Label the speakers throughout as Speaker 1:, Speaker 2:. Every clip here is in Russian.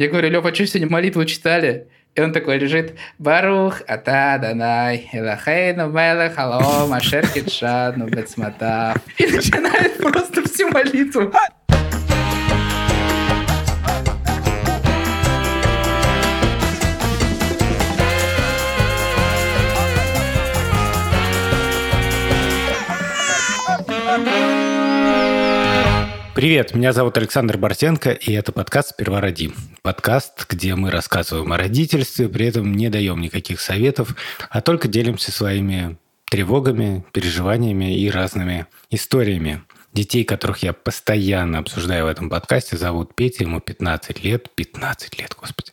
Speaker 1: Я говорю, Лёва, что сегодня молитву читали? И он такой лежит, Барух, Ата, Данай, Элахейну, Мелех, Алом, Ашер, Китшадну, Бецмата. И начинает просто всю молитву.
Speaker 2: Привет, меня зовут Александр Бартенко, и это подкаст «Сперва роди». Подкаст, где мы рассказываем о родительстве, при этом не даем никаких советов, а только делимся своими тревогами, переживаниями и разными историями. Детей, которых я постоянно обсуждаю в этом подкасте, зовут Петя, ему 15 лет. 15 лет, господи.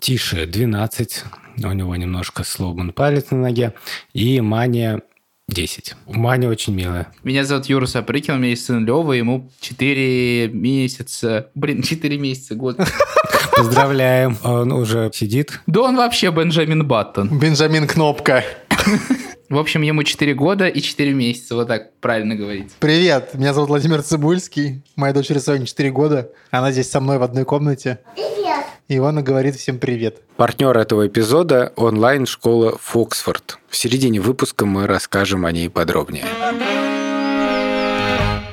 Speaker 2: Тише 12, у него немножко сломан палец на ноге. И Маня 10. Маня очень милая.
Speaker 1: Меня зовут Юра Сапрыкин, у меня есть сын Лева, ему 4 месяца. Блин, 4 месяца, год.
Speaker 2: Поздравляем, он уже сидит.
Speaker 1: Да он вообще Бенджамин Баттон.
Speaker 3: Бенджамин Кнопка.
Speaker 1: В общем, ему 4 года и 4 месяца, вот так правильно говорить.
Speaker 3: Привет, меня зовут Владимир Цибульский, моя дочери сегодня 4 года, она здесь со мной в одной комнате. Привет. И Ивана говорит всем привет.
Speaker 2: Партнер этого эпизода – онлайн-школа «Фоксфорд». В середине выпуска мы расскажем о ней подробнее.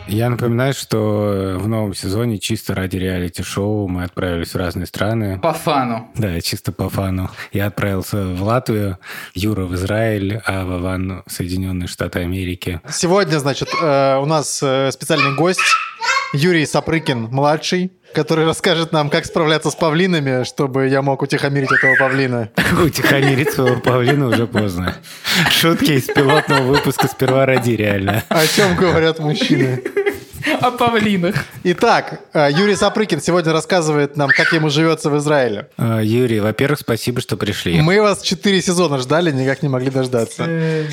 Speaker 2: Я напоминаю, что в новом сезоне чисто ради реалити-шоу мы отправились в разные страны.
Speaker 1: По фану.
Speaker 2: Да, чисто по фану. Я отправился в Латвию, Юра в Израиль, а Вован в Соединенные Штаты Америки.
Speaker 3: Сегодня, значит, э, у нас э, специальный гость Юрий Сапрыкин, младший, который расскажет нам, как справляться с павлинами, чтобы я мог утихомирить этого павлина.
Speaker 2: Утихомирить своего павлина уже поздно. Шутки из пилотного выпуска «Сперва ради» реально.
Speaker 3: О чем говорят мужчины?
Speaker 1: О павлинах.
Speaker 3: Итак, э, Юрий Сапрыкин сегодня рассказывает нам, как ему живется в Израиле.
Speaker 2: Э, Юрий, во-первых, спасибо, что пришли.
Speaker 3: Мы вас четыре сезона ждали, никак не могли дождаться.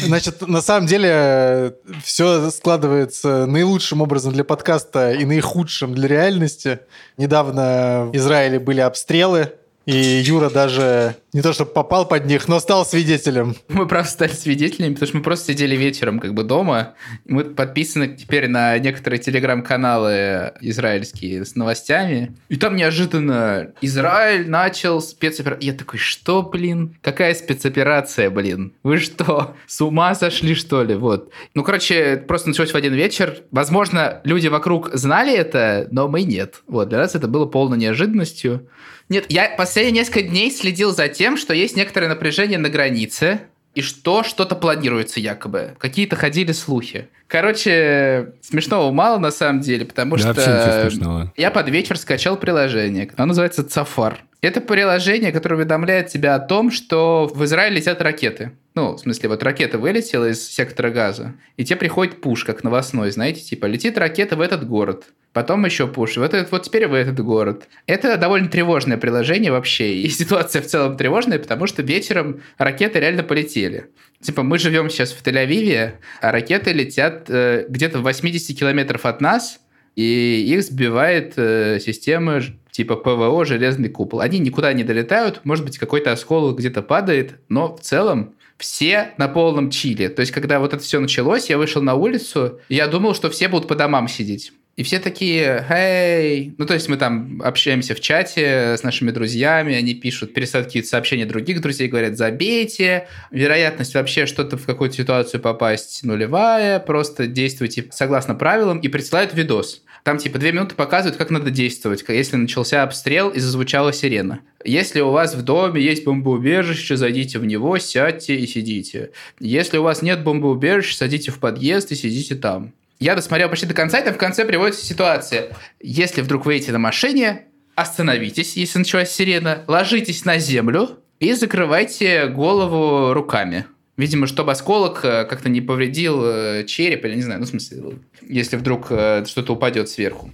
Speaker 3: Значит, на самом деле все складывается наилучшим образом для подкаста и наихудшим для реальности. Недавно в Израиле были обстрелы, и Юра даже не то чтобы попал под них, но стал свидетелем.
Speaker 1: Мы просто стали свидетелями, потому что мы просто сидели вечером как бы дома. Мы подписаны теперь на некоторые телеграм-каналы израильские с новостями. И там неожиданно Израиль начал спецоперацию. Я такой, что, блин? Какая спецоперация, блин? Вы что, с ума сошли, что ли? Вот. Ну, короче, просто началось в один вечер. Возможно, люди вокруг знали это, но мы нет. Вот, для нас это было полной неожиданностью. Нет, я последние несколько дней следил за тем, что есть некоторое напряжение на границе, и что что-то планируется якобы. Какие-то ходили слухи. Короче, смешного мало на самом деле, потому
Speaker 2: да,
Speaker 1: что я под вечер скачал приложение. Оно называется Цафар. Это приложение, которое уведомляет тебя о том, что в Израиле летят ракеты. Ну, в смысле, вот ракета вылетела из сектора газа, и тебе приходит пуш, как новостной, знаете, типа, летит ракета в этот город. Потом еще пуш. Вот, этот, вот теперь в этот город. Это довольно тревожное приложение вообще. И ситуация в целом тревожная, потому что вечером ракеты реально полетели. Типа, мы живем сейчас в Тель-Авиве, а ракеты летят э, где-то в 80 километров от нас, и их сбивает э, система типа ПВО «Железный купол». Они никуда не долетают, может быть, какой-то осколок где-то падает, но в целом все на полном чиле. То есть, когда вот это все началось, я вышел на улицу, я думал, что все будут по домам сидеть. И все такие, эй, ну то есть мы там общаемся в чате с нашими друзьями, они пишут, пересылают какие-то сообщения других друзей, говорят, забейте, вероятность вообще что-то в какую-то ситуацию попасть нулевая, просто действуйте согласно правилам и присылают видос. Там типа две минуты показывают, как надо действовать, если начался обстрел и зазвучала сирена. Если у вас в доме есть бомбоубежище, зайдите в него, сядьте и сидите. Если у вас нет бомбоубежища, садите в подъезд и сидите там. Я досмотрел почти до конца, и там в конце приводится ситуация. Если вдруг вы едете на машине, остановитесь, если началась сирена, ложитесь на землю и закрывайте голову руками. Видимо, чтобы осколок э, как-то не повредил э, череп, или не знаю, ну, в смысле, если вдруг э, что-то упадет сверху.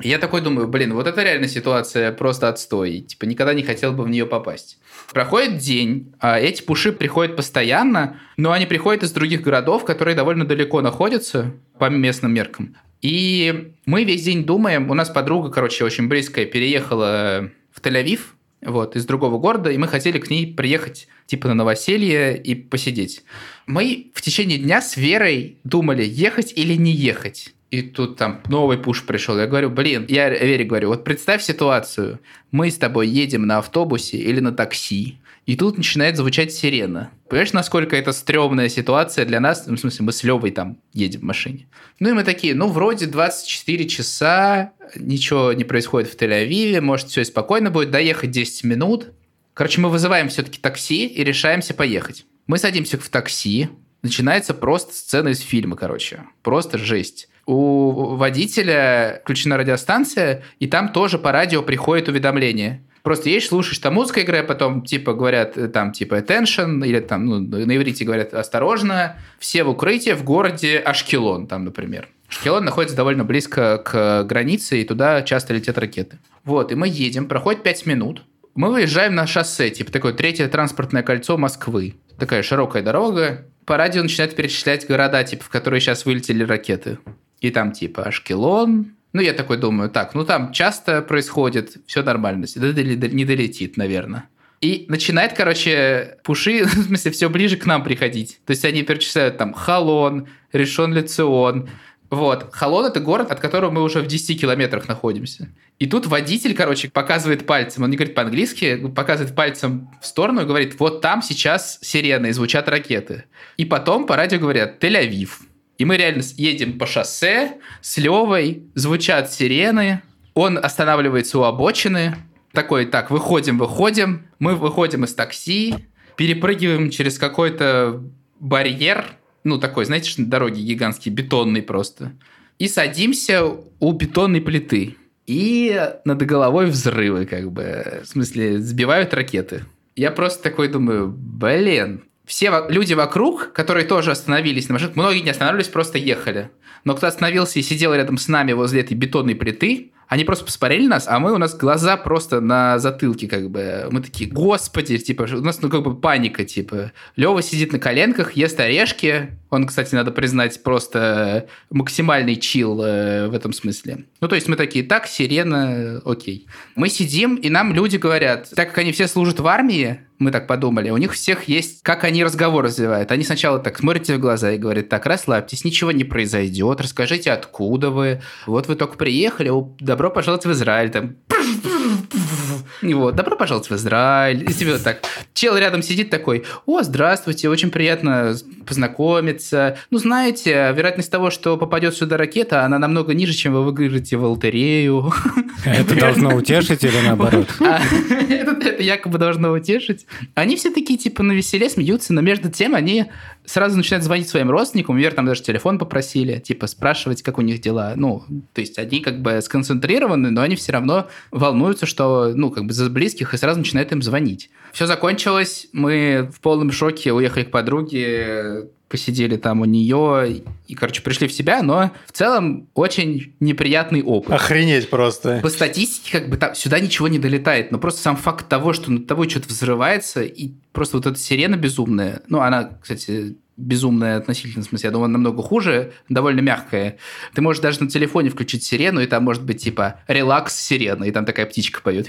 Speaker 1: Я такой думаю, блин, вот это реально ситуация просто отстой. Типа, никогда не хотел бы в нее попасть. Проходит день, а эти пуши приходят постоянно, но они приходят из других городов, которые довольно далеко находятся по местным меркам. И мы весь день думаем, у нас подруга, короче, очень близкая, переехала в Тель-Авив, вот, из другого города, и мы хотели к ней приехать, типа, на новоселье и посидеть. Мы в течение дня с Верой думали, ехать или не ехать. И тут там новый пуш пришел. Я говорю, блин, я Вере говорю, вот представь ситуацию. Мы с тобой едем на автобусе или на такси, и тут начинает звучать сирена. Понимаешь, насколько это стрёмная ситуация для нас? Ну, в смысле, мы с Левой там едем в машине. Ну и мы такие, ну вроде 24 часа, ничего не происходит в Тель-Авиве, может все спокойно будет, доехать 10 минут. Короче, мы вызываем все-таки такси и решаемся поехать. Мы садимся в такси, начинается просто сцена из фильма, короче. Просто жесть у водителя включена радиостанция, и там тоже по радио приходит уведомление. Просто едешь, слушаешь, там музыка играет, потом типа говорят э, там типа attention, или там ну, на иврите говорят осторожно, все в укрытии в городе Ашкелон, там, например. Ашкелон находится довольно близко к границе, и туда часто летят ракеты. Вот, и мы едем, проходит 5 минут, мы выезжаем на шоссе, типа такое третье транспортное кольцо Москвы. Такая широкая дорога. По радио начинают перечислять города, типа, в которые сейчас вылетели ракеты. И там типа Ашкелон. Ну, я такой думаю, так, ну там часто происходит, все нормально, не долетит, наверное. И начинает, короче, пуши, в смысле, все ближе к нам приходить. То есть они перечисляют там Халон, Решон Лицион. Вот. Халон – это город, от которого мы уже в 10 километрах находимся. И тут водитель, короче, показывает пальцем, он не говорит по-английски, показывает пальцем в сторону и говорит, вот там сейчас сирены и звучат ракеты. И потом по радио говорят Тель-Авив. И мы реально едем по шоссе с Левой, звучат сирены, он останавливается у обочины, такой, так, выходим, выходим, мы выходим из такси, перепрыгиваем через какой-то барьер, ну, такой, знаете, на дороге гигантский, бетонный просто, и садимся у бетонной плиты. И над головой взрывы, как бы, в смысле, сбивают ракеты. Я просто такой думаю, блин, все люди вокруг, которые тоже остановились на машинах, многие не останавливались, просто ехали. Но кто остановился и сидел рядом с нами возле этой бетонной плиты, они просто посмотрели нас, а мы, у нас глаза просто на затылке, как бы. Мы такие, господи, типа, у нас, ну, как бы паника, типа. Лева сидит на коленках, ест орешки. Он, кстати, надо признать, просто максимальный чил э, в этом смысле. Ну, то есть мы такие, так, сирена, окей. Мы сидим, и нам люди говорят, так как они все служат в армии, мы так подумали, у них всех есть, как они разговор развивают. Они сначала так смотрят тебе в глаза и говорят, так, расслабьтесь, ничего не произойдет, расскажите, откуда вы. Вот вы только приехали, добро пожаловать в Израиль, там, вот, добро пожаловать в Израиль. И тебе вот так. Чел рядом сидит такой, о, здравствуйте, очень приятно познакомиться. Ну, знаете, вероятность того, что попадет сюда ракета, она намного ниже, чем вы выиграете в лотерею.
Speaker 2: Это должно утешить или наоборот?
Speaker 1: А, это якобы должно утешить. Они все такие, типа, на веселе смеются, но между тем они сразу начинают звонить своим родственникам, например, там даже телефон попросили, типа, спрашивать, как у них дела. Ну, то есть они как бы сконцентрированы, но они все равно волнуются, что, ну, как бы за близких, и сразу начинают им звонить. Все закончилось, мы в полном шоке уехали к подруге, посидели там у нее и, короче, пришли в себя, но в целом очень неприятный опыт.
Speaker 3: Охренеть просто.
Speaker 1: По статистике, как бы там сюда ничего не долетает, но просто сам факт того, что над тобой что-то взрывается, и просто вот эта сирена безумная, ну, она, кстати, безумная относительно, в смысле, я думаю, намного хуже, довольно мягкая. Ты можешь даже на телефоне включить сирену, и там может быть типа релакс сирена, и там такая птичка поет.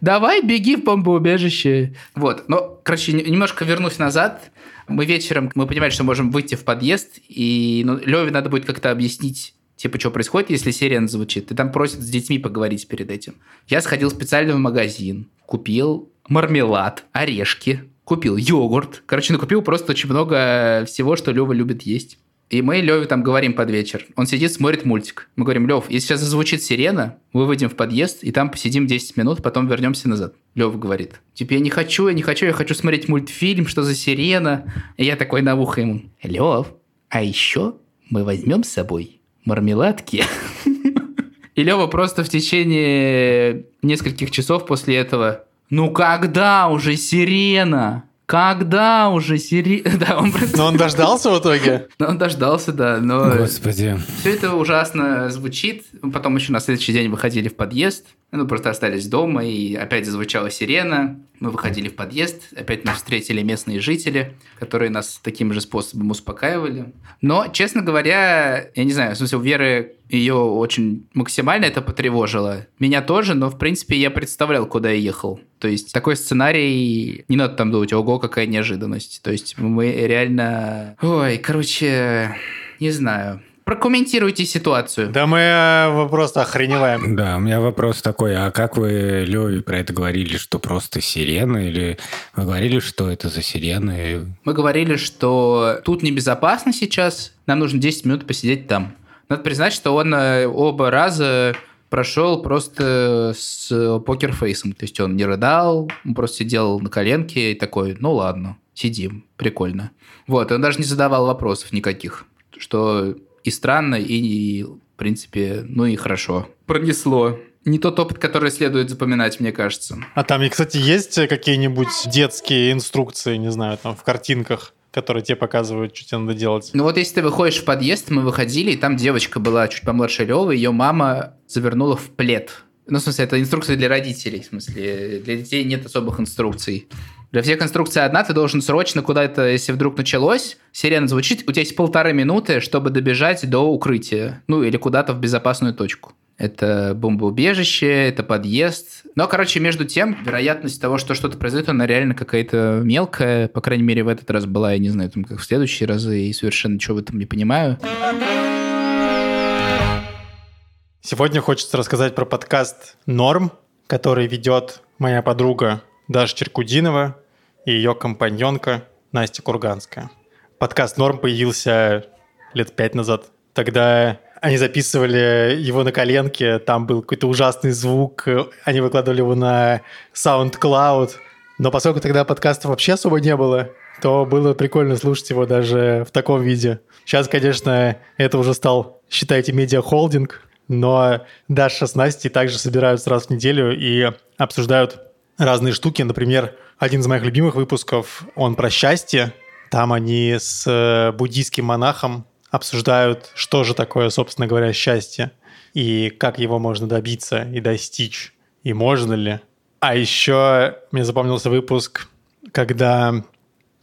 Speaker 1: Давай, беги в бомбоубежище. Вот. Но, короче, немножко вернусь назад. Мы вечером, мы понимали, что можем выйти в подъезд, и ну, Леве надо будет как-то объяснить, типа, что происходит, если сирена звучит. И там просят с детьми поговорить перед этим. Я сходил специально в магазин, купил мармелад, орешки, купил йогурт. Короче, накупил просто очень много всего, что Лева любит есть. И мы Леве там говорим под вечер. Он сидит, смотрит мультик. Мы говорим, Лев, если сейчас зазвучит сирена, мы выйдем в подъезд, и там посидим 10 минут, потом вернемся назад. Лев говорит, типа, я не хочу, я не хочу, я хочу смотреть мультфильм, что за сирена. И я такой на ухо ему, Лев, а еще мы возьмем с собой мармеладки. И Лева просто в течение нескольких часов после этого, ну когда уже сирена? Когда уже Сири...
Speaker 3: Да, он просто... Но он дождался в итоге?
Speaker 1: Ну, он дождался, да, но...
Speaker 2: Господи.
Speaker 1: Все это ужасно звучит. Потом еще на следующий день выходили в подъезд. Ну, просто остались дома, и опять зазвучала сирена. Мы выходили в подъезд, опять нас встретили местные жители, которые нас таким же способом успокаивали. Но, честно говоря, я не знаю, в смысле, у Веры ее очень максимально это потревожило. Меня тоже, но, в принципе, я представлял, куда я ехал. То есть такой сценарий, не надо там думать, ого, какая неожиданность. То есть мы реально... Ой, короче, не знаю. Прокомментируйте ситуацию.
Speaker 3: Да мы э, просто охреневаем.
Speaker 2: Да, у меня вопрос такой, а как вы, Леви, про это говорили, что просто сирена, или вы говорили, что это за сирены?
Speaker 1: Мы говорили, что тут небезопасно сейчас, нам нужно 10 минут посидеть там. Надо признать, что он э, оба раза прошел просто с покерфейсом. То есть он не рыдал, он просто сидел на коленке и такой, ну ладно, сидим, прикольно. Вот, он даже не задавал вопросов никаких, что и странно, и, в принципе, ну и хорошо. Пронесло. Не тот опыт, который следует запоминать, мне кажется.
Speaker 3: А там, кстати, есть какие-нибудь детские инструкции, не знаю, там в картинках? которые тебе показывают, что тебе надо делать.
Speaker 1: Ну вот если ты выходишь в подъезд, мы выходили, и там девочка была чуть помладше Лёвы, ее мама завернула в плед. Ну, в смысле, это инструкция для родителей, в смысле, для детей нет особых инструкций. Для всех инструкция одна, ты должен срочно куда-то, если вдруг началось, сирена звучит, у тебя есть полторы минуты, чтобы добежать до укрытия, ну или куда-то в безопасную точку. Это бомбоубежище, это подъезд. Но, короче, между тем, вероятность того, что что-то произойдет, она реально какая-то мелкая. По крайней мере, в этот раз была, я не знаю, там, как в следующие разы, и совершенно ничего в этом не понимаю.
Speaker 3: Сегодня хочется рассказать про подкаст «Норм», который ведет моя подруга Даша Черкудинова и ее компаньонка Настя Курганская. Подкаст «Норм» появился лет пять назад. Тогда они записывали его на коленке, там был какой-то ужасный звук, они выкладывали его на SoundCloud. Но поскольку тогда подкастов вообще особо не было, то было прикольно слушать его даже в таком виде. Сейчас, конечно, это уже стал, считайте, медиа-холдинг, но Даша с Настей также собираются раз в неделю и обсуждают разные штуки. Например, один из моих любимых выпусков, он про счастье. Там они с э, буддийским монахом обсуждают, что же такое, собственно говоря, счастье и как его можно добиться и достичь, и можно ли. А еще мне запомнился выпуск, когда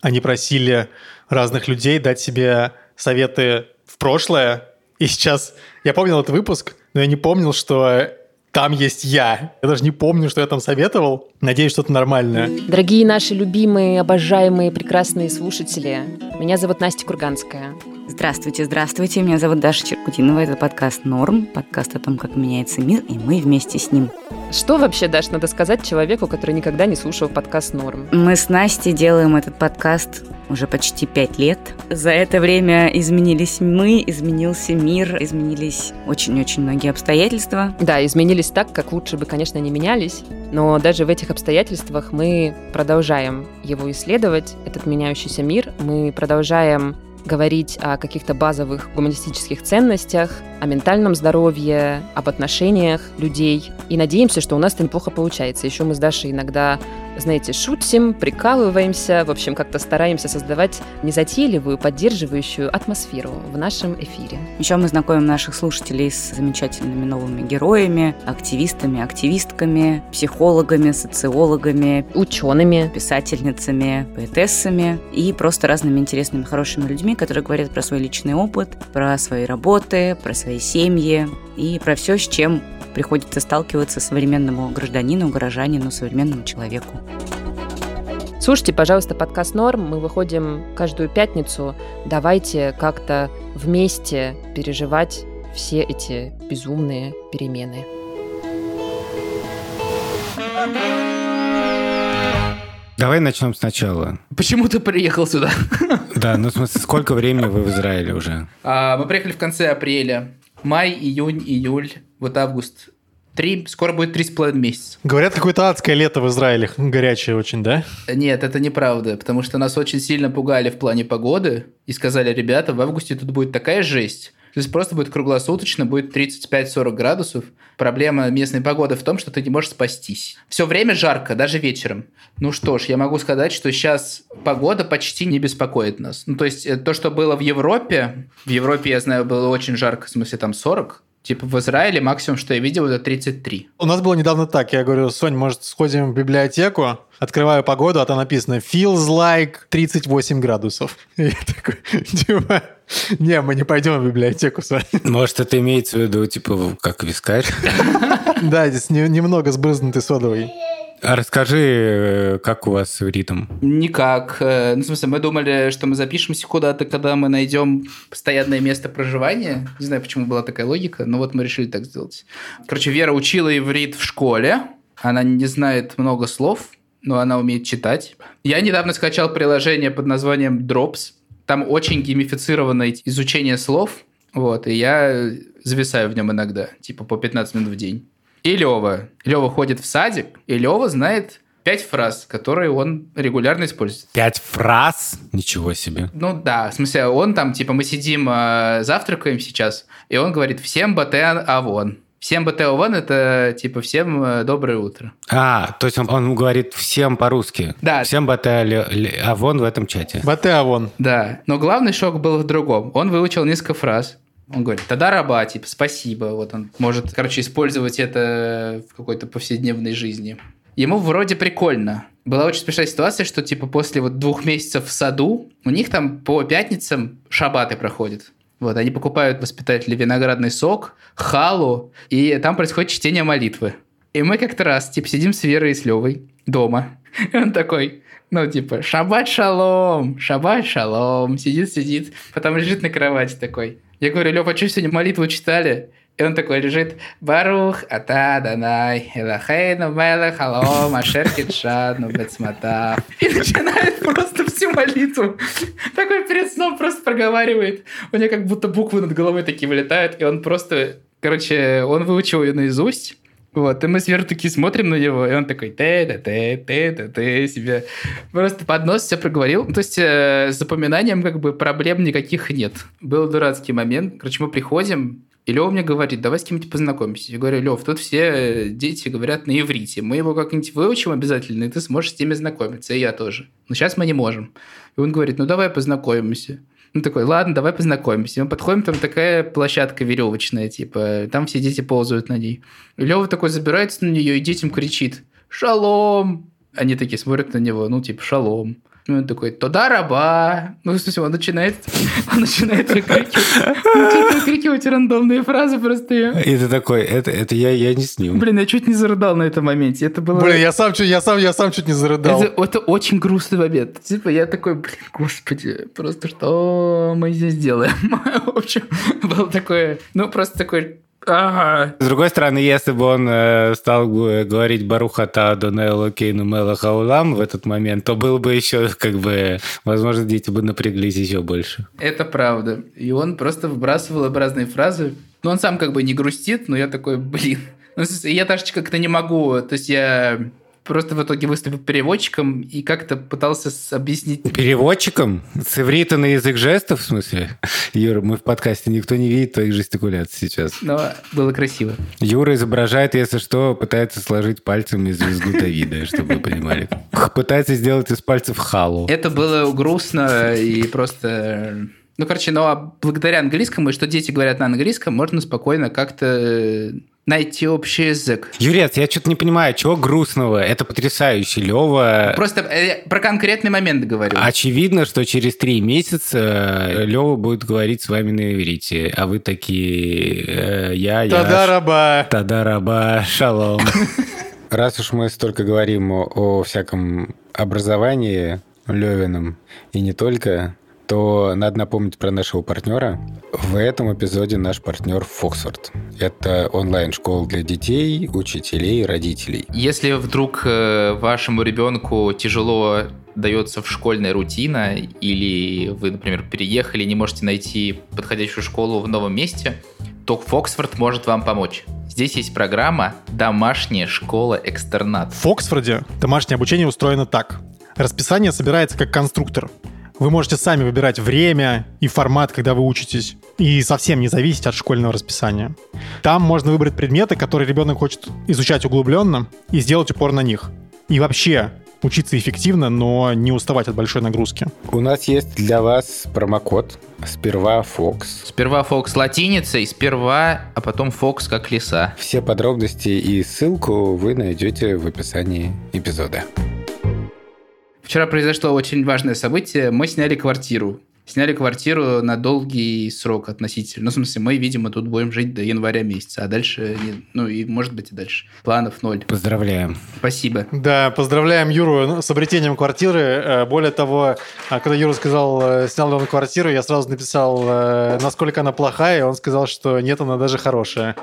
Speaker 3: они просили разных людей дать себе советы в прошлое. И сейчас я помнил этот выпуск, но я не помнил, что там есть я. Я даже не помню, что я там советовал. Надеюсь, что-то нормальное.
Speaker 4: Дорогие наши любимые, обожаемые, прекрасные слушатели, меня зовут Настя Курганская.
Speaker 5: Здравствуйте, здравствуйте. Меня зовут Даша Черкутинова. Это подкаст «Норм», подкаст о том, как меняется мир, и мы вместе с ним.
Speaker 4: Что вообще, Даш, надо сказать человеку, который никогда не слушал подкаст «Норм»?
Speaker 5: Мы с Настей делаем этот подкаст уже почти пять лет. За это время изменились мы, изменился мир, изменились очень-очень многие обстоятельства.
Speaker 4: Да, изменились так, как лучше бы, конечно, не менялись, но даже в этих обстоятельствах мы продолжаем его исследовать, этот меняющийся мир, мы продолжаем говорить о каких-то базовых гуманистических ценностях, о ментальном здоровье, об отношениях людей. И надеемся, что у нас это неплохо получается. Еще мы с Дашей иногда знаете, шутим, прикалываемся, в общем, как-то стараемся создавать незатейливую, поддерживающую атмосферу в нашем эфире.
Speaker 5: Еще мы знакомим наших слушателей с замечательными новыми героями, активистами, активистками, психологами, социологами,
Speaker 4: учеными,
Speaker 5: писательницами, поэтессами и просто разными интересными, хорошими людьми, которые говорят про свой личный опыт, про свои работы, про свои семьи и про все, с чем приходится сталкиваться современному гражданину, горожанину, современному человеку.
Speaker 4: Слушайте, пожалуйста, подкаст «Норм». Мы выходим каждую пятницу. Давайте как-то вместе переживать все эти безумные перемены.
Speaker 2: Давай начнем сначала.
Speaker 1: Почему ты приехал сюда?
Speaker 2: Да, ну в смысле, сколько времени вы в Израиле уже?
Speaker 1: А, мы приехали в конце апреля. Май, июнь, июль, вот август. Три, скоро будет три с половиной месяца.
Speaker 3: Говорят, какое-то адское лето в Израиле. Горячее очень, да?
Speaker 1: Нет, это неправда, потому что нас очень сильно пугали в плане погоды и сказали, ребята, в августе тут будет такая жесть, то есть просто будет круглосуточно, будет 35-40 градусов. Проблема местной погоды в том, что ты не можешь спастись. Все время жарко, даже вечером. Ну что ж, я могу сказать, что сейчас погода почти не беспокоит нас. Ну то есть э, то, что было в Европе, в Европе, я знаю, было очень жарко, в смысле там 40, Типа в Израиле максимум, что я видел, это 33.
Speaker 3: У нас было недавно так. Я говорю, Сонь, может, сходим в библиотеку? Открываю погоду, а там написано «Feels like 38 градусов». И я такой, типа, не, мы не пойдем в библиотеку с вами.
Speaker 2: Может, это имеется в виду, типа, как вискарь?
Speaker 3: Да, здесь не- немного сбрызнутый содовый.
Speaker 2: А расскажи, э, как у вас ритм?
Speaker 1: Никак. Э, Ну, в смысле, мы думали, что мы запишемся куда-то, когда мы найдем постоянное место проживания. Не знаю, почему была такая логика, но вот мы решили так сделать. Короче, Вера учила иврит в школе. Она не знает много слов, но она умеет читать. Я недавно скачал приложение под названием Drops. Там очень геймифицированное изучение слов. Вот, и я зависаю в нем иногда, типа по 15 минут в день. И Лева. Лева ходит в садик, и Лева знает пять фраз, которые он регулярно использует.
Speaker 2: Пять фраз? Ничего себе.
Speaker 1: Ну да, в смысле, он там, типа, мы сидим, э, завтракаем сейчас, и он говорит «всем батэ авон». Всем батэ авон – это, типа, всем э, доброе утро.
Speaker 2: А, то есть он, он говорит всем по-русски.
Speaker 1: Да.
Speaker 2: Всем батали Авон в этом чате.
Speaker 3: Бате Авон.
Speaker 1: Да, но главный шок был в другом. Он выучил несколько фраз. Он говорит, тогда раба, типа, спасибо. Вот он может, короче, использовать это в какой-то повседневной жизни. Ему вроде прикольно. Была очень смешная ситуация, что, типа, после вот двух месяцев в саду у них там по пятницам шабаты проходят. Вот, они покупают воспитатели виноградный сок, халу, и там происходит чтение молитвы. И мы как-то раз, типа, сидим с Верой и с Левой дома. И он такой, ну, типа, шаббат шалом, шаббат шалом, сидит, сидит, потом лежит на кровати такой. Я говорю, Лев, а что сегодня молитву читали? И он такой лежит, Барух, Ата, Данай, Элахейну, Мелех, Халом, Ашер Китшану, Бецмата. И начинает просто всю молитву. Такой перед сном просто проговаривает. У него как будто буквы над головой такие вылетают, и он просто, короче, он выучил ее наизусть. Вот, и мы сверху такие смотрим на него, и он такой те те те те те те себе просто под нос все проговорил. То есть э, с запоминанием как бы проблем никаких нет. Был дурацкий момент. Короче, мы приходим, и Лев мне говорит, давай с кем-нибудь познакомимся. Я говорю, Лев, тут все дети говорят на иврите. Мы его как-нибудь выучим обязательно, и ты сможешь с ними знакомиться, и я тоже. Но сейчас мы не можем. И он говорит, ну давай познакомимся. Ну такой, ладно, давай познакомимся. Мы подходим, там такая площадка веревочная, типа, там все дети ползают на ней. И Лева такой забирается на нее и детям кричит, шалом. Они такие смотрят на него, ну типа, шалом. И он такой, тода раба. Ну, в смысле, он начинает, он начинает выкрикивать, рандомные фразы просто. я-
Speaker 2: И ты такой, это, это я, я не с ним.
Speaker 1: Блин, я чуть не зарыдал на этом моменте. Это было...
Speaker 3: Блин, я сам, я сам, я сам чуть не зарыдал.
Speaker 1: Это, это очень грустный момент. Типа, я такой, блин, господи, просто что мы здесь делаем? В общем, было такое, ну, просто такой, ага.
Speaker 2: С другой стороны, если бы он э, стал говорить Барухата Донелло Кейну Мела Хаулам в этот момент, то было бы еще, как бы, возможно, дети бы напряглись еще больше.
Speaker 1: Это правда. И он просто выбрасывал разные фразы. Ну, он сам как бы не грустит, но я такой, блин. Ну, я даже как-то не могу. То есть я просто в итоге выступил переводчиком и как-то пытался объяснить
Speaker 2: Переводчиком? С иврита на язык жестов, в смысле? Юра, мы в подкасте, никто не видит твоих жестикуляций сейчас.
Speaker 1: но было красиво.
Speaker 2: Юра изображает, если что, пытается сложить пальцами звезду Давида, чтобы вы понимали. Пытается сделать из пальцев халу.
Speaker 1: Это было грустно и просто... Ну, короче, но а благодаря английскому, и что дети говорят на английском, можно спокойно как-то найти общий язык.
Speaker 2: Юрец, я что-то не понимаю, чего грустного? Это потрясающе. Лева...
Speaker 1: Просто э, про конкретный момент говорю.
Speaker 2: Очевидно, что через три месяца Лева будет говорить с вами на иврите, а вы такие... э, я, я...
Speaker 3: Тогда раба.
Speaker 2: Тада раба, шалом. Раз уж мы столько говорим о, о всяком образовании Левином, и не только, то надо напомнить про нашего партнера. В этом эпизоде наш партнер Фоксфорд. Это онлайн-школа для детей, учителей, родителей.
Speaker 1: Если вдруг э, вашему ребенку тяжело дается в школьная рутина, или вы, например, переехали и не можете найти подходящую школу в новом месте, то Фоксфорд может вам помочь. Здесь есть программа «Домашняя школа-экстернат».
Speaker 3: В Оксфорде домашнее обучение устроено так. Расписание собирается как конструктор. Вы можете сами выбирать время и формат, когда вы учитесь, и совсем не зависеть от школьного расписания. Там можно выбрать предметы, которые ребенок хочет изучать углубленно, и сделать упор на них. И вообще, учиться эффективно, но не уставать от большой нагрузки.
Speaker 2: У нас есть для вас промокод «Сперва Фокс».
Speaker 1: Сперва Фокс латиницей, сперва, а потом Фокс как лиса.
Speaker 2: Все подробности и ссылку вы найдете в описании эпизода.
Speaker 1: Вчера произошло очень важное событие. Мы сняли квартиру. Сняли квартиру на долгий срок относительно. Ну, в смысле, мы, видимо, тут будем жить до января месяца, а дальше, ну, и может быть и дальше. Планов ноль.
Speaker 2: Поздравляем.
Speaker 1: Спасибо.
Speaker 3: Да, поздравляем Юру с обретением квартиры. Э, Более того, а, когда Юра сказал, э, снял ли он квартиру, я сразу написал, э, насколько она плохая, и он сказал, что нет, она даже хорошая.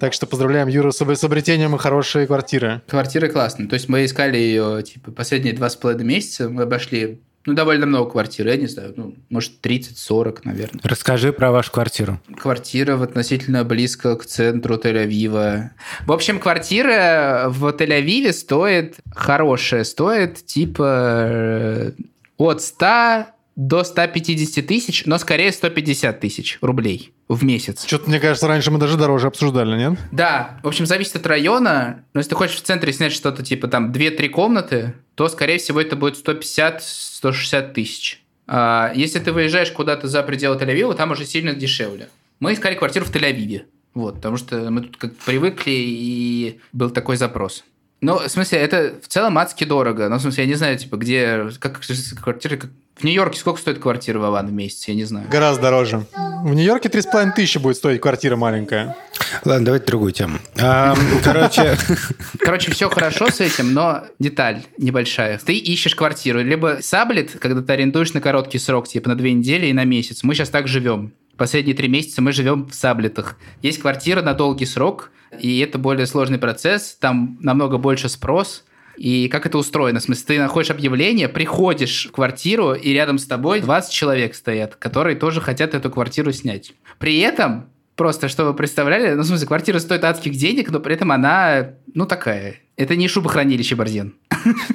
Speaker 3: Так что поздравляем Юру с с обретением хорошей квартиры.
Speaker 1: Квартира классная. То есть мы искали ее, типа, последние два с половиной месяца. Мы обошли, ну, довольно много квартир. Я не знаю, ну, может, 30-40, наверное.
Speaker 2: Расскажи про вашу квартиру.
Speaker 1: Квартира в относительно близко к центру Тель-Авива. В общем, квартира в Тель-Авиве стоит, хорошая, стоит типа э, от 100 до 150 тысяч, но скорее 150 тысяч рублей в месяц.
Speaker 3: Что-то, мне кажется, раньше мы даже дороже обсуждали, нет?
Speaker 1: Да, в общем, зависит от района. Но если ты хочешь в центре снять что-то типа там 2-3 комнаты, то, скорее всего, это будет 150-160 тысяч. А если ты выезжаешь куда-то за пределы Тель-Авива, там уже сильно дешевле. Мы искали квартиру в Тель-Авиве. Вот, потому что мы тут как привыкли, и был такой запрос. Ну, в смысле, это в целом адски дорого. Ну, в смысле, я не знаю, типа, где... Как квартира... как- В Нью-Йорке сколько стоит квартира, Вован, в месяц? Я не знаю.
Speaker 3: Гораздо дороже. В Нью-Йорке 3,5 тысячи будет стоить квартира маленькая.
Speaker 2: Ладно, давайте другую тему. А, Короче,
Speaker 1: Короче, все хорошо с этим, но деталь небольшая. Ты ищешь квартиру, либо саблет, когда ты арендуешь на короткий срок, типа на две недели и на месяц. Мы сейчас так живем. Последние три месяца мы живем в саблетах. Есть квартира на долгий срок, и это более сложный процесс, там намного больше спрос. И как это устроено? В смысле, ты находишь объявление, приходишь в квартиру, и рядом с тобой 20 человек стоят, которые тоже хотят эту квартиру снять. При этом, просто чтобы вы представляли, ну, в смысле, квартира стоит адских денег, но при этом она, ну, такая. Это не шубохранилище, Борзен.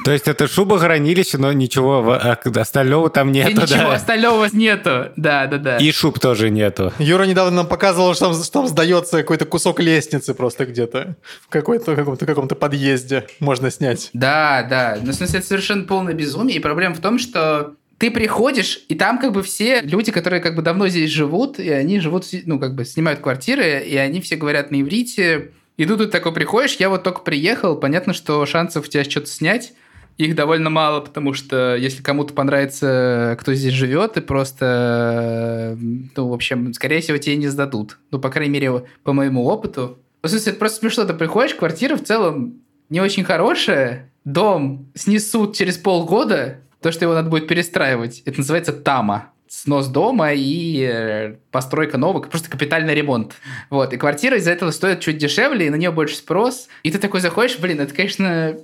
Speaker 2: то есть это шуба-хранилище, но ничего а, остального там нету,
Speaker 1: ничего
Speaker 2: да?
Speaker 1: остального нету. Да, да, да.
Speaker 2: И шуб тоже нету.
Speaker 3: Юра недавно нам показывал, что там, что там сдается какой-то кусок лестницы просто где-то. В какой-то каком-то, каком-то подъезде можно снять.
Speaker 1: Да, да. Ну, в смысле, это совершенно полное безумие. И проблема в том, что ты приходишь, и там как бы все люди, которые как бы давно здесь живут, и они живут, ну, как бы снимают квартиры, и они все говорят на иврите. И тут ты такой приходишь, я вот только приехал, понятно, что шансов у тебя что-то снять, их довольно мало, потому что если кому-то понравится, кто здесь живет, и просто, ну, в общем, скорее всего, тебе не сдадут. Ну, по крайней мере, по моему опыту. В смысле, это просто смешно. Ты приходишь, квартира в целом не очень хорошая, дом снесут через полгода, то, что его надо будет перестраивать. Это называется тама. Снос дома и э, постройка нового, просто капитальный ремонт. Вот, и квартира из-за этого стоит чуть дешевле, и на нее больше спрос. И ты такой заходишь, блин, это, конечно,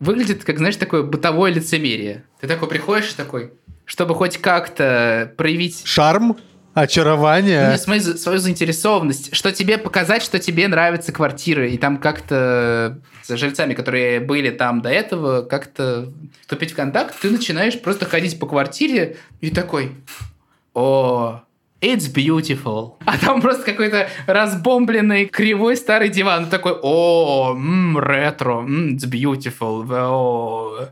Speaker 1: выглядит как, знаешь, такое бытовое лицемерие. Ты такой приходишь такой, чтобы хоть как-то проявить
Speaker 3: Шарм, очарование.
Speaker 1: ну, свою, свою заинтересованность, что тебе показать, что тебе нравятся квартиры, и там как-то с жильцами, которые были там до этого, как-то вступить в контакт, ты начинаешь просто ходить по квартире и такой, о, It's beautiful. А там просто какой-то разбомбленный кривой старый диван. Ты такой, о, м, ретро, м, it's beautiful. О,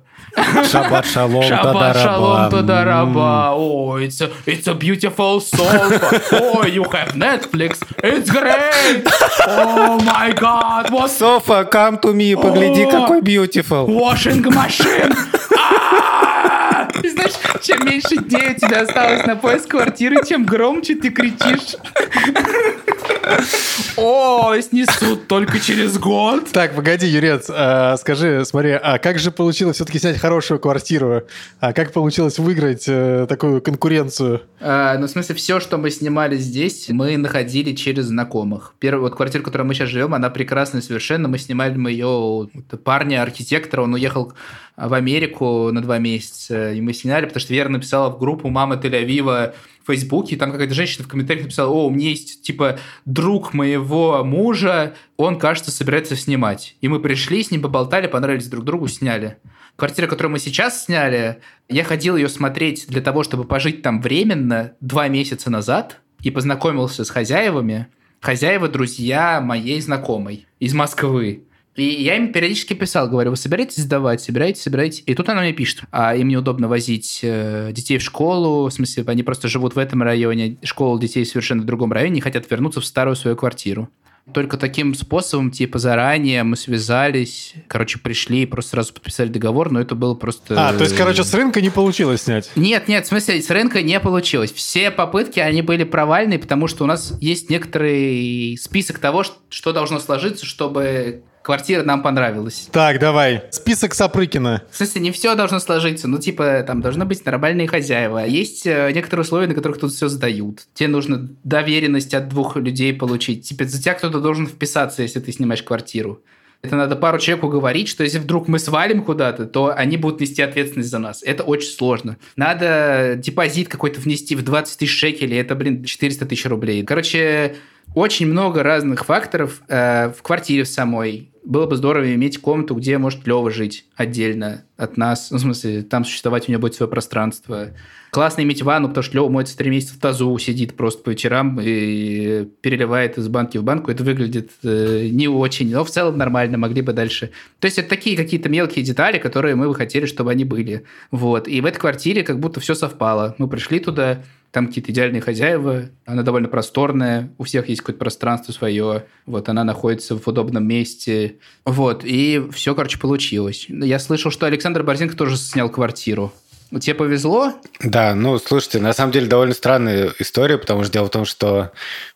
Speaker 2: Шаббат шалом,
Speaker 1: Шаббат шалом,
Speaker 2: тадараба.
Speaker 1: О, it's a, it's a beautiful sofa. Oh, you have Netflix. It's great. Oh my God. What
Speaker 2: Софа, come to me, погляди,
Speaker 1: О!
Speaker 2: какой beautiful.
Speaker 1: washing machine? Чем меньше дней у тебя осталось на поиск квартиры, тем громче ты кричишь. О, снесут только через год.
Speaker 3: Так, погоди, Юрец, а, скажи, смотри, а как же получилось все-таки снять хорошую квартиру? А как получилось выиграть э, такую конкуренцию?
Speaker 1: А, ну, в смысле, все, что мы снимали здесь, мы находили через знакомых. Первая вот квартира, в которой мы сейчас живем, она прекрасная совершенно. Мы снимали мы ее у парня, архитектора. Он уехал в Америку на два месяца. И мы сняли, потому что Вера написала в группу «Мама Тель-Авива» Фейсбуке, и там какая-то женщина в комментариях написала, о, у меня есть, типа, друг моего мужа, он, кажется, собирается снимать. И мы пришли, с ним поболтали, понравились друг другу, сняли. Квартира, которую мы сейчас сняли, я ходил ее смотреть для того, чтобы пожить там временно два месяца назад и познакомился с хозяевами. Хозяева – друзья моей знакомой из Москвы. И я им периодически писал, говорю, вы собираетесь сдавать, собираетесь, собираетесь. И тут она мне пишет, а им неудобно возить э, детей в школу, в смысле, они просто живут в этом районе, школа детей совершенно в другом районе, и хотят вернуться в старую свою квартиру. Только таким способом, типа, заранее мы связались, короче, пришли и просто сразу подписали договор, но это было просто...
Speaker 3: А, то есть, короче, с рынка не получилось снять?
Speaker 1: Нет, нет, в смысле, с рынка не получилось. Все попытки, они были провальные, потому что у нас есть некоторый список того, что должно сложиться, чтобы квартира нам понравилась.
Speaker 3: Так, давай. Список Сапрыкина.
Speaker 1: В смысле, не все должно сложиться. Ну, типа, там должны быть нормальные хозяева. Есть э, некоторые условия, на которых тут все сдают. Тебе нужно доверенность от двух людей получить. Типа, за тебя кто-то должен вписаться, если ты снимаешь квартиру. Это надо пару человек уговорить, что если вдруг мы свалим куда-то, то они будут нести ответственность за нас. Это очень сложно. Надо депозит какой-то внести в 20 тысяч шекелей. Это, блин, 400 тысяч рублей. Короче, очень много разных факторов э, в квартире самой было бы здорово иметь комнату, где может Лева жить отдельно от нас. Ну, в смысле, там существовать у него будет свое пространство. Классно иметь ванну, потому что Лева моется три месяца в тазу, сидит просто по вечерам и переливает из банки в банку. Это выглядит э, не очень, но в целом нормально, могли бы дальше. То есть это такие какие-то мелкие детали, которые мы бы хотели, чтобы они были. Вот. И в этой квартире как будто все совпало. Мы пришли туда, там какие-то идеальные хозяева, она довольно просторная, у всех есть какое-то пространство свое, вот она находится в удобном месте, вот, и все, короче, получилось. Я слышал, что Александр Борзенко тоже снял квартиру. Тебе повезло?
Speaker 2: Да, ну, слушайте, на самом деле довольно странная история, потому что дело в том, что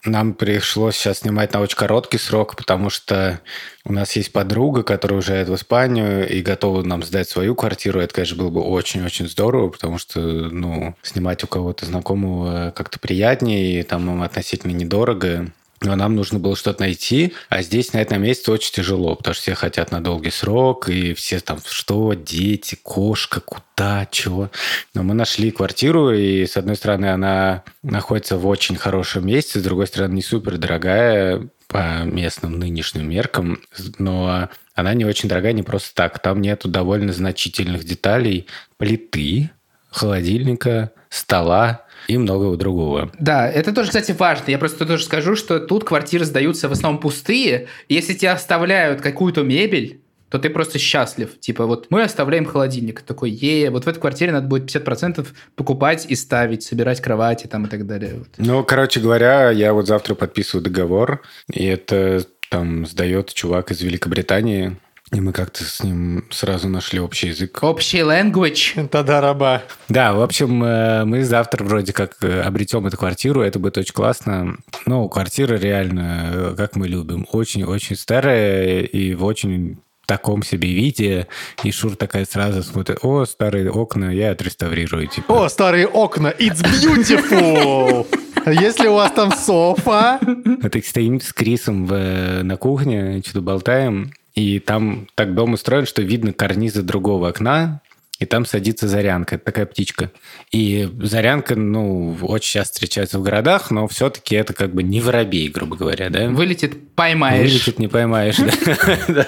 Speaker 2: нам пришлось сейчас снимать на очень короткий срок, потому что у нас есть подруга, которая уезжает в Испанию и готова нам сдать свою квартиру. Это, конечно, было бы очень-очень здорово, потому что, ну, снимать у кого-то знакомого как-то приятнее, и там относительно недорого но нам нужно было что-то найти, а здесь на этом месте очень тяжело, потому что все хотят на долгий срок, и все там, что, дети, кошка, куда, чего. Но мы нашли квартиру, и, с одной стороны, она находится в очень хорошем месте, с другой стороны, не супер дорогая по местным нынешним меркам, но она не очень дорогая не просто так. Там нету довольно значительных деталей плиты, холодильника, стола, и многого другого.
Speaker 1: Да, это тоже, кстати, важно. Я просто тоже скажу, что тут квартиры сдаются в основном пустые. Если тебе оставляют какую-то мебель, то ты просто счастлив. Типа, вот мы оставляем холодильник. Такой, е, вот в этой квартире надо будет 50% покупать и ставить, собирать кровати там и так далее. Вот.
Speaker 2: Ну, короче говоря, я вот завтра подписываю договор, и это там сдает чувак из Великобритании, и мы как-то с ним сразу нашли общий язык.
Speaker 1: Общий language.
Speaker 3: Тогда раба.
Speaker 2: Да, в общем, э, мы завтра вроде как э, обретем эту квартиру, это будет очень классно. Ну, квартира реально, э, как мы любим, очень-очень старая и в очень таком себе виде, и Шур такая сразу смотрит, о, старые окна, я отреставрирую. Типа.
Speaker 3: О, старые окна, it's beautiful! Если у вас там софа...
Speaker 2: Это стоим с Крисом в, на кухне, что-то болтаем, и там так дом устроен, что видно карнизы другого окна, и там садится зарянка, такая птичка. И зарянка, ну, очень часто встречается в городах, но все-таки это как бы не воробей, грубо говоря, да?
Speaker 1: Вылетит, поймаешь.
Speaker 2: Вылетит, не поймаешь, да.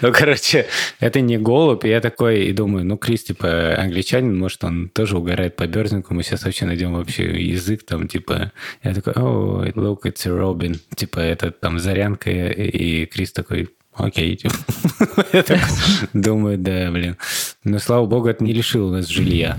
Speaker 2: Ну, короче, это не голубь, и я такой, и думаю, ну, Крис, типа, англичанин, может, он тоже угорает по Берзинку, мы сейчас вообще найдем вообще язык, там, типа, я такой, о, look, it's a Robin, типа, это там зарянка, и Крис такой, окей. Я так думаю, да, блин. Но, слава богу, это не лишило нас жилья.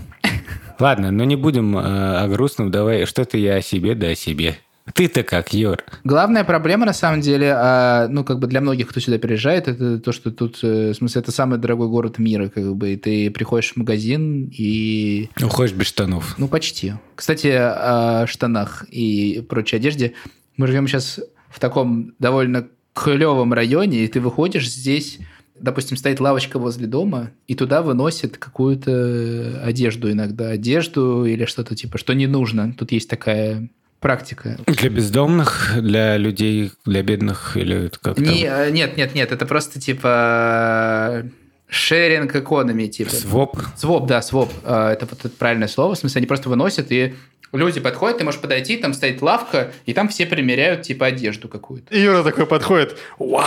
Speaker 2: Ладно, но не будем э, о грустном. Давай, что-то я о себе, да о себе. Ты-то как, Юр?
Speaker 1: Главная проблема, на самом деле, а, ну, как бы для многих, кто сюда переезжает, это то, что тут, э, в смысле, это самый дорогой город мира, как бы, и ты приходишь в магазин и...
Speaker 2: Уходишь без штанов.
Speaker 1: Ну, почти. Кстати, о штанах и прочей одежде. Мы живем сейчас в таком довольно клевом районе, и ты выходишь здесь, допустим, стоит лавочка возле дома, и туда выносят какую-то одежду иногда, одежду или что-то типа, что не нужно. Тут есть такая практика.
Speaker 2: Для бездомных, для людей, для бедных или как-то?
Speaker 1: Не, э, нет, нет, нет, это просто типа шеринг экономи, типа.
Speaker 2: Своп?
Speaker 1: Своп, да, своп. Э, это вот это правильное слово. В смысле, они просто выносят и Люди подходят, ты можешь подойти, там стоит лавка, и там все примеряют, типа, одежду какую-то.
Speaker 3: И Юра такой подходит. Вау!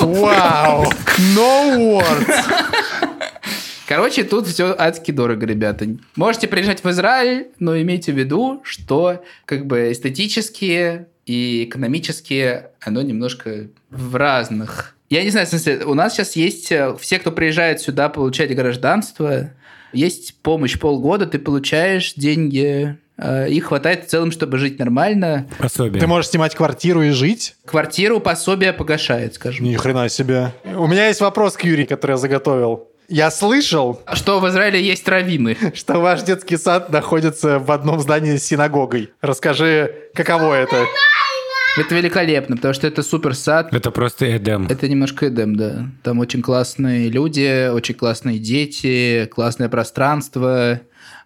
Speaker 1: Вау!
Speaker 3: No words!
Speaker 1: Короче, тут все адски дорого, ребята. Можете приезжать в Израиль, но имейте в виду, что как бы эстетически и экономически оно немножко в разных Я не знаю, в смысле, у нас сейчас есть э, все, кто приезжает сюда получать гражданство, есть помощь полгода, ты получаешь деньги, э, и хватает в целом, чтобы жить нормально.
Speaker 2: Пособие.
Speaker 3: Ты можешь снимать квартиру и жить?
Speaker 1: Квартиру пособие погашает, скажем.
Speaker 3: Ни хрена себе. У меня есть вопрос к Юрию, который я заготовил. Я слышал,
Speaker 1: Что в Израиле есть раввины.
Speaker 3: что ваш детский сад находится в одном здании с синагогой. Расскажи, каково это?
Speaker 1: Это великолепно, потому что это супер сад.
Speaker 2: Это просто Эдем.
Speaker 1: Это немножко Эдем, да. Там очень классные люди, очень классные дети, классное пространство.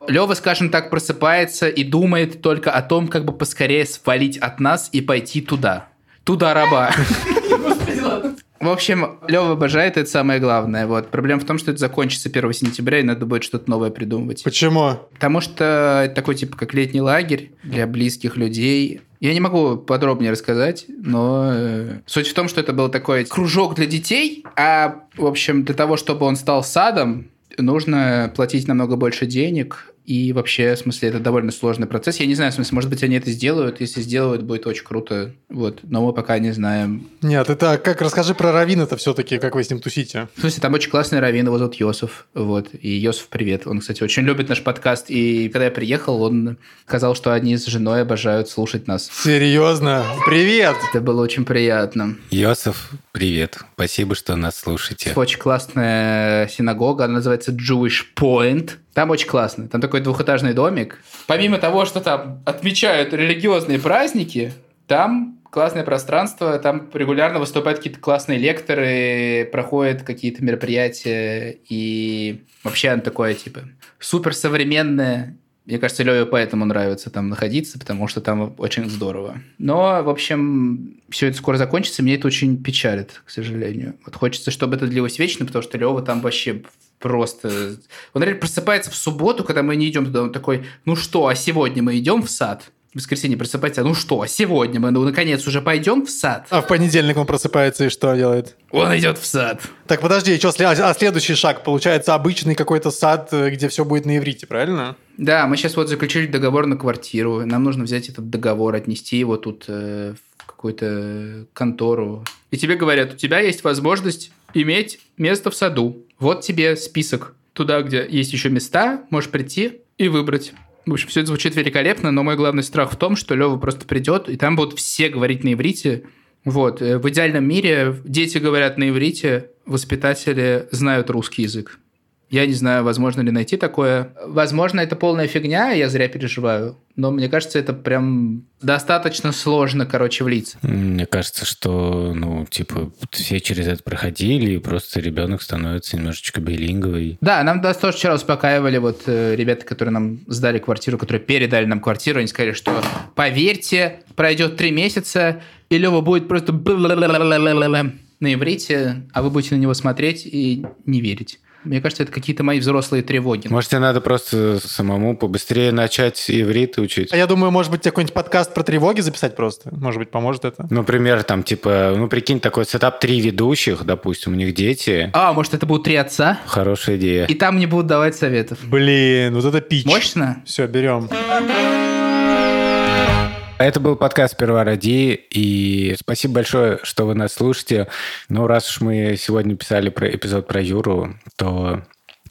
Speaker 1: Лева, скажем так, просыпается и думает только о том, как бы поскорее свалить от нас и пойти туда. Туда раба. В общем, Лева обожает, это самое главное. Вот. Проблема в том, что это закончится 1 сентября, и надо будет что-то новое придумывать.
Speaker 3: Почему?
Speaker 1: Потому что это такой типа как летний лагерь для близких людей. Я не могу подробнее рассказать, но э, суть в том, что это был такой кружок для детей, а, в общем, для того, чтобы он стал садом, нужно платить намного больше денег, и вообще, в смысле, это довольно сложный процесс. Я не знаю, в смысле, может быть, они это сделают. Если сделают, будет очень круто. Вот. Но мы пока не знаем.
Speaker 3: Нет, это как расскажи про Равин это все-таки, как вы с ним тусите.
Speaker 1: В смысле, там очень классный раввин, его зовут Йосиф. Вот. И Йосиф, привет. Он, кстати, очень любит наш подкаст. И когда я приехал, он сказал, что они с женой обожают слушать нас.
Speaker 3: Серьезно? Привет!
Speaker 1: Это было очень приятно.
Speaker 2: Йосиф, привет. Спасибо, что нас слушаете.
Speaker 1: Очень классная синагога, она называется Jewish Point. Там очень классно. Там такой двухэтажный домик. Помимо того, что там отмечают религиозные праздники, там классное пространство, там регулярно выступают какие-то классные лекторы, проходят какие-то мероприятия, и вообще оно такое, типа, супер современное. Мне кажется, Леве поэтому нравится там находиться, потому что там очень здорово. Но, в общем, все это скоро закончится, мне это очень печалит, к сожалению. Вот хочется, чтобы это длилось вечно, потому что Лева там вообще просто... Он реально просыпается в субботу, когда мы не идем туда, он такой, ну что, а сегодня мы идем в сад? В воскресенье просыпается, ну что, а сегодня мы, ну, наконец, уже пойдем в сад?
Speaker 3: А в понедельник он просыпается и что делает?
Speaker 1: Он идет в сад.
Speaker 3: Так, подожди, что, а следующий шаг? Получается, обычный какой-то сад, э, где все будет на иврите, правильно?
Speaker 1: Да, мы сейчас вот заключили договор на квартиру. Нам нужно взять этот договор, отнести его тут э, в какую-то контору. И тебе говорят, у тебя есть возможность иметь место в саду. Вот тебе список. Туда, где есть еще места, можешь прийти и выбрать. В общем, все это звучит великолепно, но мой главный страх в том, что Лева просто придет, и там будут все говорить на иврите. Вот. э, В идеальном мире дети говорят на иврите, воспитатели знают русский язык. Я не знаю, возможно ли найти такое. Возможно, это полная фигня, я зря переживаю. Но мне кажется, это прям достаточно сложно, короче, влиться.
Speaker 2: Мне кажется, что, ну, типа, все через это проходили, и просто ребенок становится немножечко билинговый.
Speaker 1: Да, нам нас тоже вчера успокаивали вот э, ребята, которые нам сдали квартиру, которые передали нам квартиру, они сказали, что поверьте, пройдет три месяца, и Лева будет просто на иврите, а вы будете на него смотреть и не верить. Мне кажется, это какие-то мои взрослые тревоги.
Speaker 2: Может, тебе надо просто самому побыстрее начать иврит учить?
Speaker 3: А я думаю, может быть, тебе какой-нибудь подкаст про тревоги записать просто? Может быть, поможет это?
Speaker 2: Например, там, типа, ну, прикинь, такой сетап три ведущих, допустим, у них дети.
Speaker 1: А, может, это будут три отца?
Speaker 2: Хорошая идея.
Speaker 1: И там не будут давать советов.
Speaker 3: Блин, вот это пич.
Speaker 1: Мощно?
Speaker 3: Все, берем.
Speaker 2: Это был подкаст «Сперва ради», и спасибо большое, что вы нас слушаете. Ну, раз уж мы сегодня писали про эпизод про Юру, то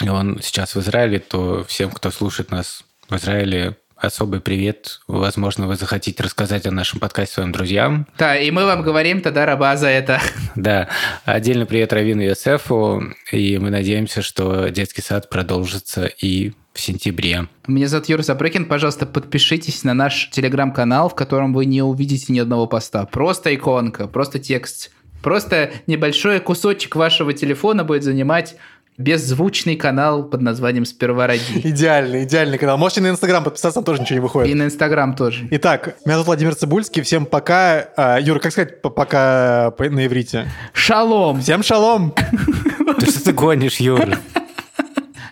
Speaker 2: он сейчас в Израиле, то всем, кто слушает нас в Израиле, особый привет. Возможно, вы захотите рассказать о нашем подкасте своим друзьям.
Speaker 1: Да, и мы вам говорим тогда раба за это.
Speaker 2: Да, отдельно привет Равину Йосефу, и мы надеемся, что детский сад продолжится и в сентябре.
Speaker 1: Меня зовут Юра Запрыкин. Пожалуйста, подпишитесь на наш телеграм-канал, в котором вы не увидите ни одного поста. Просто иконка, просто текст. Просто небольшой кусочек вашего телефона будет занимать беззвучный канал под названием «Сперва ради».
Speaker 3: Идеальный, идеальный канал. Можете на Инстаграм подписаться, там тоже ничего не
Speaker 1: И
Speaker 3: выходит.
Speaker 1: на Инстаграм тоже.
Speaker 3: Итак, меня зовут Владимир Цибульский. Всем пока. А, Юра, как сказать по- пока по- на иврите?
Speaker 1: Шалом!
Speaker 3: Всем шалом!
Speaker 2: Ты что ты гонишь, Юра?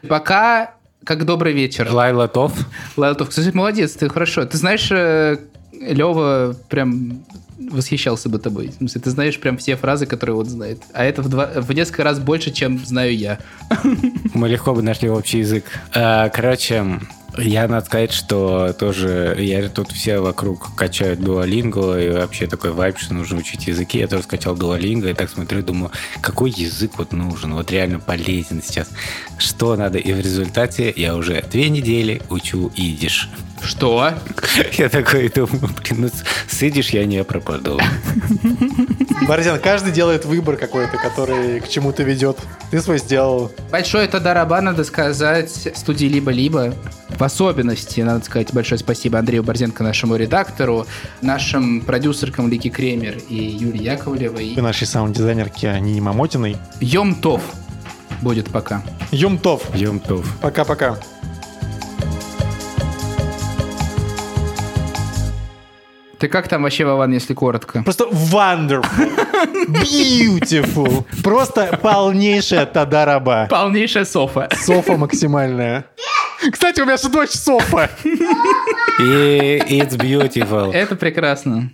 Speaker 1: Пока, как добрый вечер.
Speaker 2: Лайла Тов.
Speaker 1: Лайлтов, кстати, молодец, ты хорошо. Ты знаешь, Лева прям восхищался бы тобой. В смысле, ты знаешь прям все фразы, которые он знает. А это в, два, в несколько раз больше, чем знаю я.
Speaker 2: Мы легко бы нашли общий язык. Э, Короче, Я надо сказать, что тоже я тут все вокруг качают Duolingo, и вообще такой вайп, что нужно учить языки. Я тоже скачал Duolingo, и так смотрю, думаю, какой язык вот нужен, вот реально полезен сейчас. Что надо? И в результате я уже две недели учу идиш.
Speaker 1: Что?
Speaker 2: Я такой думаю, блин, ну с идиш я не пропаду.
Speaker 3: Борзян, каждый делает выбор какой-то, который к чему-то ведет. Ты свой сделал.
Speaker 1: Большое тадараба, надо сказать, студии «Либо-либо». В особенности, надо сказать, большое спасибо Андрею Борзенко, нашему редактору, нашим продюсеркам Лики Кремер и Юлии Яковлевой.
Speaker 3: И нашей саунд-дизайнерке Нине Мамотиной.
Speaker 1: Йом-тов будет пока.
Speaker 3: Юмтов.
Speaker 2: Юмтов.
Speaker 3: Пока-пока.
Speaker 1: Ты как там вообще, Вован, если коротко?
Speaker 3: Просто wonderful. Beautiful. Просто полнейшая тадараба.
Speaker 1: Полнейшая софа.
Speaker 3: Софа максимальная. Кстати, у меня же дочь Софа.
Speaker 2: И it's beautiful.
Speaker 1: Это прекрасно.